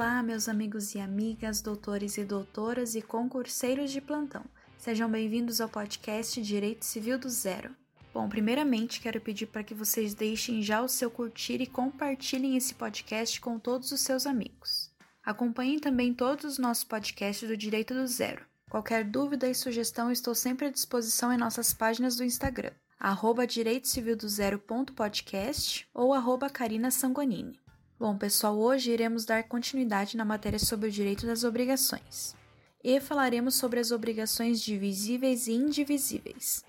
Olá, meus amigos e amigas, doutores e doutoras e concurseiros de plantão. Sejam bem-vindos ao podcast Direito Civil do Zero. Bom, primeiramente quero pedir para que vocês deixem já o seu curtir e compartilhem esse podcast com todos os seus amigos. Acompanhem também todos os nossos podcasts do Direito do Zero. Qualquer dúvida e sugestão estou sempre à disposição em nossas páginas do Instagram, arroba direitocivildozero.podcast ou arroba Carina Sanguanini. Bom, pessoal, hoje iremos dar continuidade na matéria sobre o direito das obrigações. E falaremos sobre as obrigações divisíveis e indivisíveis,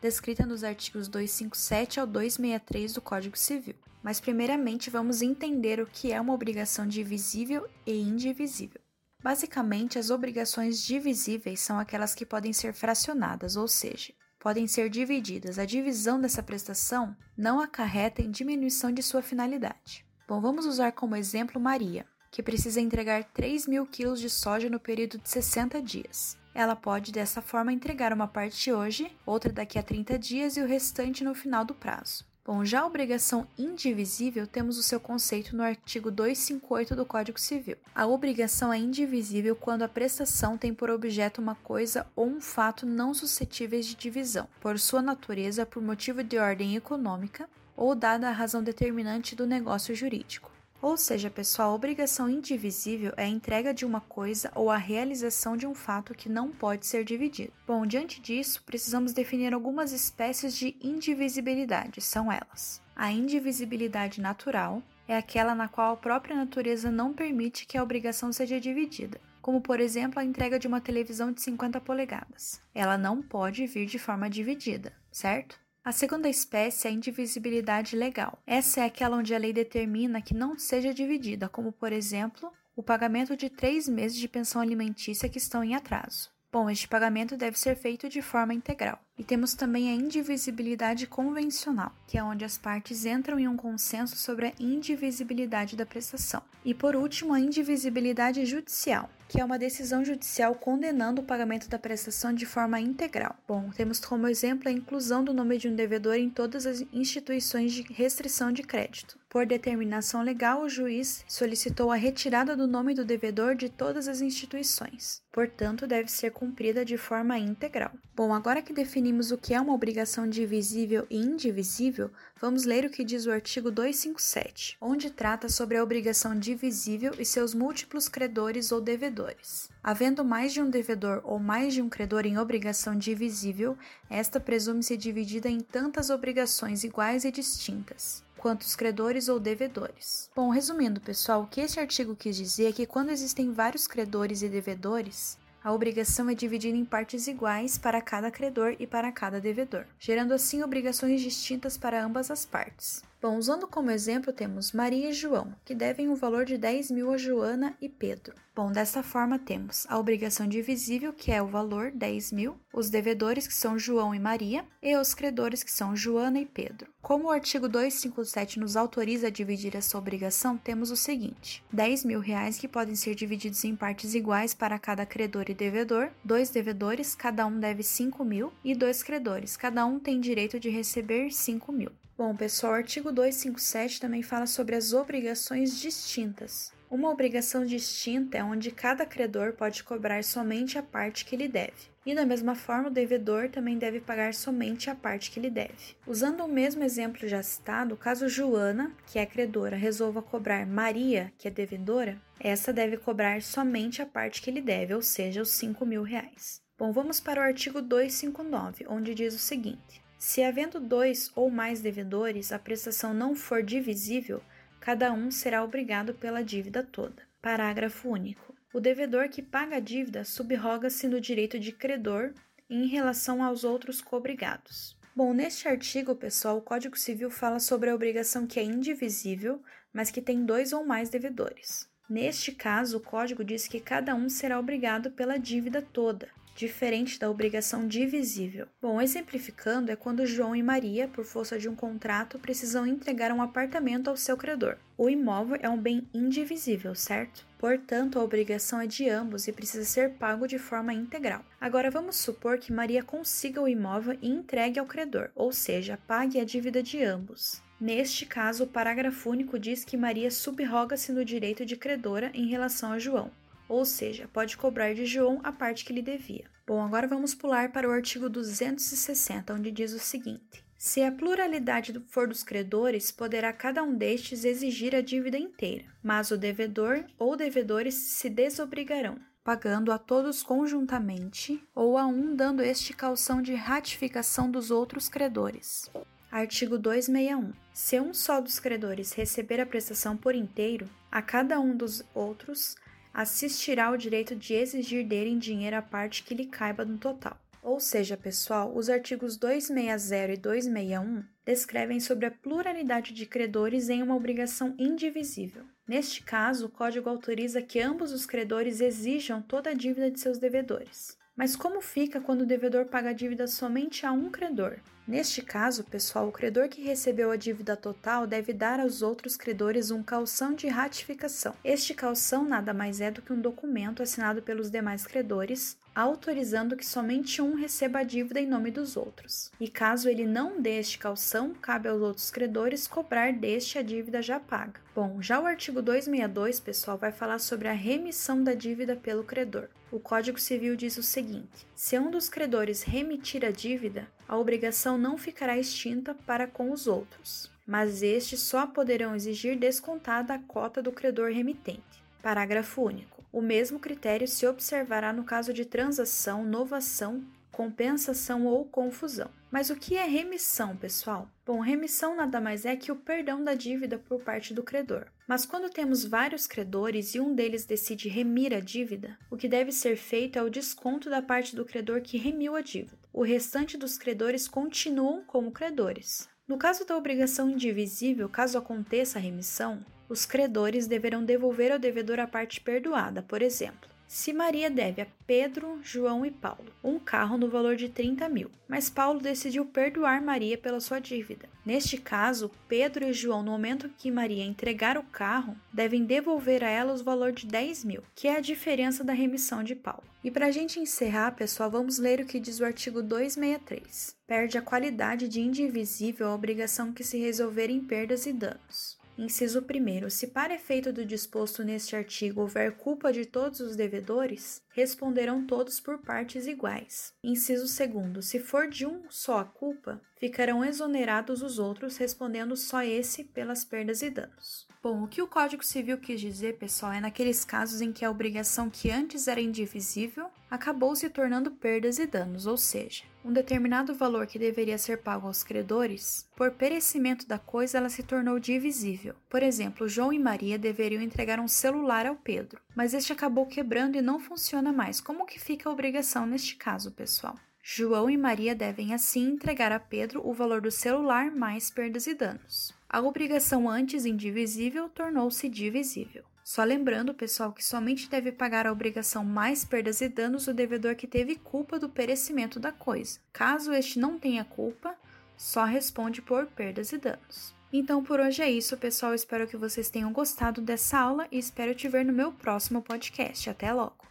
descrita nos artigos 257 ao 263 do Código Civil. Mas, primeiramente, vamos entender o que é uma obrigação divisível e indivisível. Basicamente, as obrigações divisíveis são aquelas que podem ser fracionadas, ou seja, podem ser divididas. A divisão dessa prestação não acarreta em diminuição de sua finalidade. Bom, vamos usar como exemplo Maria, que precisa entregar 3 mil quilos de soja no período de 60 dias. Ela pode, dessa forma, entregar uma parte hoje, outra daqui a 30 dias e o restante no final do prazo. Bom, já a obrigação indivisível temos o seu conceito no artigo 258 do Código Civil. A obrigação é indivisível quando a prestação tem por objeto uma coisa ou um fato não suscetíveis de divisão, por sua natureza, por motivo de ordem econômica, ou dada a razão determinante do negócio jurídico. Ou seja, pessoal, a obrigação indivisível é a entrega de uma coisa ou a realização de um fato que não pode ser dividido. Bom, diante disso, precisamos definir algumas espécies de indivisibilidade, são elas: a indivisibilidade natural é aquela na qual a própria natureza não permite que a obrigação seja dividida, como por exemplo a entrega de uma televisão de 50 polegadas. Ela não pode vir de forma dividida, certo? A segunda espécie é a indivisibilidade legal. Essa é aquela onde a lei determina que não seja dividida, como, por exemplo, o pagamento de três meses de pensão alimentícia que estão em atraso. Bom, este pagamento deve ser feito de forma integral. E temos também a indivisibilidade convencional, que é onde as partes entram em um consenso sobre a indivisibilidade da prestação. E por último, a indivisibilidade judicial, que é uma decisão judicial condenando o pagamento da prestação de forma integral. Bom, temos como exemplo a inclusão do nome de um devedor em todas as instituições de restrição de crédito. Por determinação legal, o juiz solicitou a retirada do nome do devedor de todas as instituições. Portanto, deve ser cumprida de forma integral. Bom, agora que definimos o que é uma obrigação divisível e indivisível, vamos ler o que diz o artigo 257, onde trata sobre a obrigação divisível e seus múltiplos credores ou devedores. Havendo mais de um devedor ou mais de um credor em obrigação divisível, esta presume-se dividida em tantas obrigações iguais e distintas quanto os credores ou devedores. Bom, resumindo, pessoal, o que este artigo quis dizer é que quando existem vários credores e devedores, a obrigação é dividida em partes iguais para cada credor e para cada devedor, gerando assim obrigações distintas para ambas as partes. Bom, usando como exemplo, temos Maria e João, que devem o um valor de 10 mil a Joana e Pedro. Bom, dessa forma temos a obrigação divisível, que é o valor 10 mil, os devedores, que são João e Maria, e os credores, que são Joana e Pedro. Como o artigo 257 nos autoriza a dividir essa obrigação, temos o seguinte: 10 mil reais que podem ser divididos em partes iguais para cada credor e devedor, dois devedores, cada um deve 5 mil, e dois credores, cada um tem direito de receber 5 mil. Bom, pessoal, o artigo 257 também fala sobre as obrigações distintas. Uma obrigação distinta é onde cada credor pode cobrar somente a parte que lhe deve. E da mesma forma, o devedor também deve pagar somente a parte que lhe deve. Usando o mesmo exemplo já citado, caso Joana, que é credora, resolva cobrar Maria, que é devedora, essa deve cobrar somente a parte que lhe deve, ou seja, os 5 mil reais. Bom, vamos para o artigo 259, onde diz o seguinte: se havendo dois ou mais devedores, a prestação não for divisível, cada um será obrigado pela dívida toda. Parágrafo único. O devedor que paga a dívida subroga-se no direito de credor em relação aos outros cobrigados. Bom, neste artigo, pessoal, o Código Civil fala sobre a obrigação que é indivisível, mas que tem dois ou mais devedores. Neste caso, o código diz que cada um será obrigado pela dívida toda, diferente da obrigação divisível. Bom, exemplificando, é quando João e Maria, por força de um contrato, precisam entregar um apartamento ao seu credor. O imóvel é um bem indivisível, certo? Portanto, a obrigação é de ambos e precisa ser pago de forma integral. Agora vamos supor que Maria consiga o imóvel e entregue ao credor, ou seja, pague a dívida de ambos. Neste caso, o parágrafo único diz que Maria subroga-se no direito de credora em relação a João, ou seja, pode cobrar de João a parte que lhe devia. Bom, agora vamos pular para o artigo 260, onde diz o seguinte: Se a pluralidade for dos credores, poderá cada um destes exigir a dívida inteira, mas o devedor ou devedores se desobrigarão, pagando a todos conjuntamente, ou a um dando este calção de ratificação dos outros credores. Artigo 261. Se um só dos credores receber a prestação por inteiro, a cada um dos outros assistirá o direito de exigir dele em dinheiro a parte que lhe caiba no total. Ou seja, pessoal, os artigos 260 e 261 descrevem sobre a pluralidade de credores em uma obrigação indivisível. Neste caso, o Código autoriza que ambos os credores exijam toda a dívida de seus devedores. Mas como fica quando o devedor paga a dívida somente a um credor? Neste caso, pessoal, o credor que recebeu a dívida total deve dar aos outros credores um calção de ratificação. Este calção nada mais é do que um documento assinado pelos demais credores, autorizando que somente um receba a dívida em nome dos outros. E caso ele não dê este calção, cabe aos outros credores cobrar deste a dívida já paga. Bom, já o artigo 262, pessoal, vai falar sobre a remissão da dívida pelo credor. O Código Civil diz o seguinte: se um dos credores remitir a dívida, a obrigação não ficará extinta para com os outros, mas estes só poderão exigir descontada a cota do credor remitente. Parágrafo único. O mesmo critério se observará no caso de transação, novação, compensação ou confusão. Mas o que é remissão, pessoal? Bom, remissão nada mais é que o perdão da dívida por parte do credor. Mas quando temos vários credores e um deles decide remir a dívida, o que deve ser feito é o desconto da parte do credor que remiu a dívida. O restante dos credores continuam como credores. No caso da obrigação indivisível, caso aconteça a remissão, os credores deverão devolver ao devedor a parte perdoada, por exemplo. Se Maria deve a Pedro, João e Paulo um carro no valor de 30 mil, mas Paulo decidiu perdoar Maria pela sua dívida. Neste caso, Pedro e João, no momento que Maria entregar o carro, devem devolver a ela o valor de 10 mil, que é a diferença da remissão de Paulo. E para a gente encerrar, pessoal, vamos ler o que diz o artigo 263. Perde a qualidade de indivisível a obrigação que se resolver em perdas e danos. Inciso 1. Se para efeito do disposto neste artigo houver culpa de todos os devedores, responderão todos por partes iguais. Inciso 2. Se for de um só a culpa, ficarão exonerados os outros, respondendo só esse pelas perdas e danos. Bom, o que o Código Civil quis dizer, pessoal, é naqueles casos em que a obrigação que antes era indivisível acabou se tornando perdas e danos, ou seja, um determinado valor que deveria ser pago aos credores, por perecimento da coisa ela se tornou divisível. Por exemplo, João e Maria deveriam entregar um celular ao Pedro, mas este acabou quebrando e não funciona mais. Como que fica a obrigação neste caso, pessoal? João e Maria devem assim entregar a Pedro o valor do celular mais perdas e danos. A obrigação antes indivisível tornou-se divisível. Só lembrando, pessoal, que somente deve pagar a obrigação mais perdas e danos o devedor que teve culpa do perecimento da coisa. Caso este não tenha culpa, só responde por perdas e danos. Então por hoje é isso, pessoal. Espero que vocês tenham gostado dessa aula e espero te ver no meu próximo podcast. Até logo!